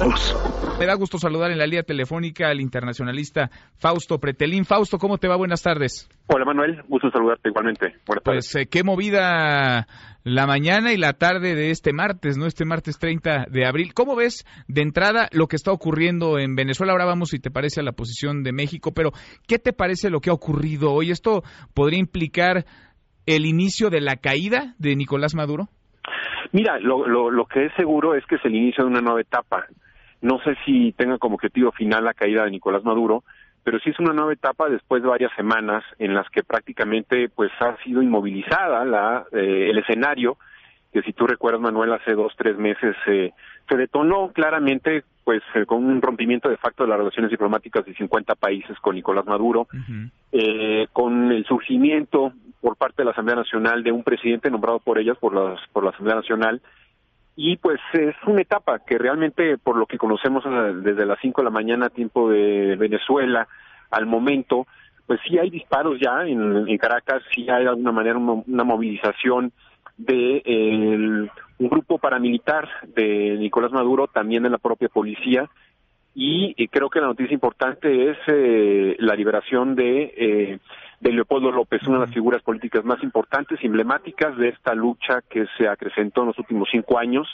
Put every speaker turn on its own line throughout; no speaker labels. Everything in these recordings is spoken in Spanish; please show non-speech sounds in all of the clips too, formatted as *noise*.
todos.
Me da gusto saludar en la línea telefónica al internacionalista Fausto Pretelín. Fausto, ¿cómo te va? Buenas tardes.
Hola Manuel, gusto saludarte igualmente.
Buenas tardes. Pues eh, qué movida la mañana y la tarde de este martes, ¿no? Este martes 30 de abril. ¿Cómo ves de entrada lo que está ocurriendo en Venezuela? Ahora vamos, si te parece, a la posición de México, pero ¿qué te parece lo que ha ocurrido hoy? ¿Esto podría implicar el inicio de la caída de Nicolás Maduro?
Mira, lo, lo, lo que es seguro es que es el inicio de una nueva etapa. No sé si tenga como objetivo final la caída de Nicolás Maduro, pero sí es una nueva etapa después de varias semanas en las que prácticamente pues ha sido inmovilizada la, eh, el escenario que si tú recuerdas Manuel hace dos tres meses eh, se detonó claramente pues eh, con un rompimiento de facto de las relaciones diplomáticas de 50 países con Nicolás Maduro eh, con el surgimiento por parte de la Asamblea Nacional de un presidente nombrado por ellas por las por la Asamblea Nacional y pues es una etapa que realmente por lo que conocemos desde las 5 de la mañana tiempo de Venezuela al momento pues sí hay disparos ya en, Caracas sí hay de alguna manera una, movilización de un grupo paramilitar de Nicolás Maduro también de la propia policía y, creo que la noticia importante es eh, la liberación de eh, de Leopoldo López, una de las figuras políticas más importantes emblemáticas de esta lucha que se acrecentó en los últimos cinco años.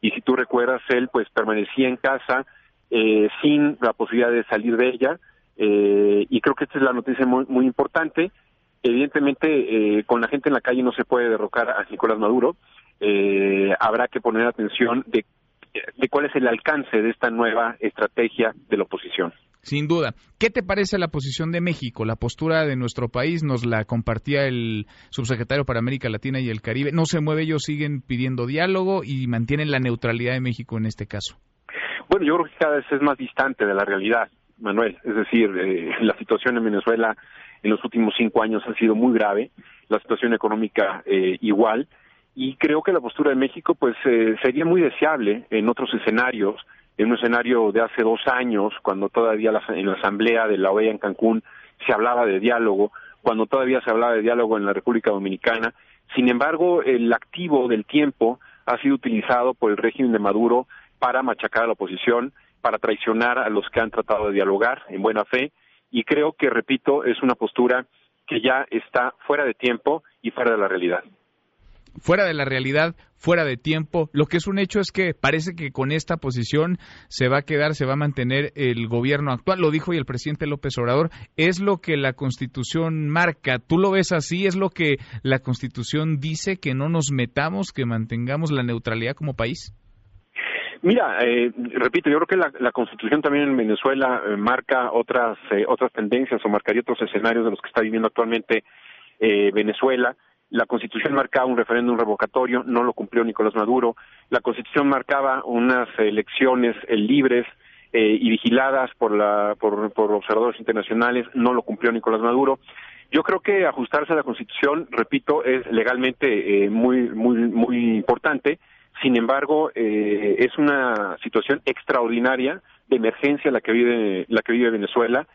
Y si tú recuerdas, él pues permanecía en casa eh, sin la posibilidad de salir de ella. Eh, y creo que esta es la noticia muy, muy importante. Evidentemente, eh, con la gente en la calle no se puede derrocar a Nicolás Maduro. Eh, habrá que poner atención de, de cuál es el alcance de esta nueva estrategia de la oposición.
Sin duda. ¿Qué te parece la posición de México? La postura de nuestro país nos la compartía el subsecretario para América Latina y el Caribe. No se mueve, ellos siguen pidiendo diálogo y mantienen la neutralidad de México en este caso.
Bueno, yo creo que cada vez es más distante de la realidad, Manuel. Es decir, eh, *laughs* la situación en Venezuela en los últimos cinco años ha sido muy grave, la situación económica eh, igual, y creo que la postura de México pues eh, sería muy deseable en otros escenarios en un escenario de hace dos años, cuando todavía en la Asamblea de la OEA en Cancún se hablaba de diálogo, cuando todavía se hablaba de diálogo en la República Dominicana. Sin embargo, el activo del tiempo ha sido utilizado por el régimen de Maduro para machacar a la oposición, para traicionar a los que han tratado de dialogar en buena fe, y creo que, repito, es una postura que ya está fuera de tiempo y fuera de la realidad
fuera de la realidad, fuera de tiempo. Lo que es un hecho es que parece que con esta posición se va a quedar, se va a mantener el gobierno actual. Lo dijo y el presidente López Obrador. Es lo que la Constitución marca. ¿Tú lo ves así? ¿Es lo que la Constitución dice que no nos metamos, que mantengamos la neutralidad como país?
Mira, eh, repito, yo creo que la, Constitución también en Venezuela eh, marca otras eh, otras tendencias o marcaría otros escenarios de los que está viviendo actualmente Venezuela la Constitución marcaba un referéndum revocatorio, no lo cumplió Nicolás Maduro. La Constitución marcaba unas elecciones eh, libres eh, y vigiladas por, la, por, observadores internacionales, no lo cumplió Nicolás Maduro. Yo creo que ajustarse a la Constitución, repito, es legalmente eh, muy, muy, muy importante. Sin embargo, es una situación extraordinaria de emergencia la que vive la que vive Venezuela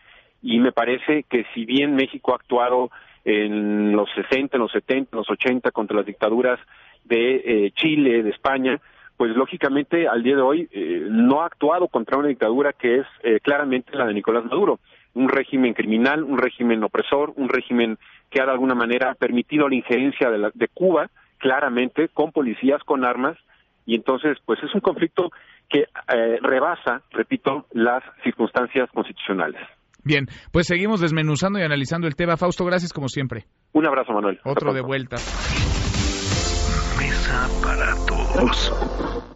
y me parece que si bien México ha actuado en los 60, en los 70, en los 80 contra las dictaduras de eh, Chile, de España, pues lógicamente al día de hoy eh, no ha actuado contra una dictadura que es eh, claramente la de Nicolás Maduro, un régimen criminal, un régimen opresor, un régimen que ha de alguna manera permitido la injerencia de, de Cuba claramente con policías, con armas, y entonces pues es un conflicto que rebasa, repito, las circunstancias constitucionales.
Bien, pues seguimos desmenuzando y analizando el tema. Fausto, gracias como siempre.
Un abrazo, Manuel.
Otro de vuelta.
Mesa para todos.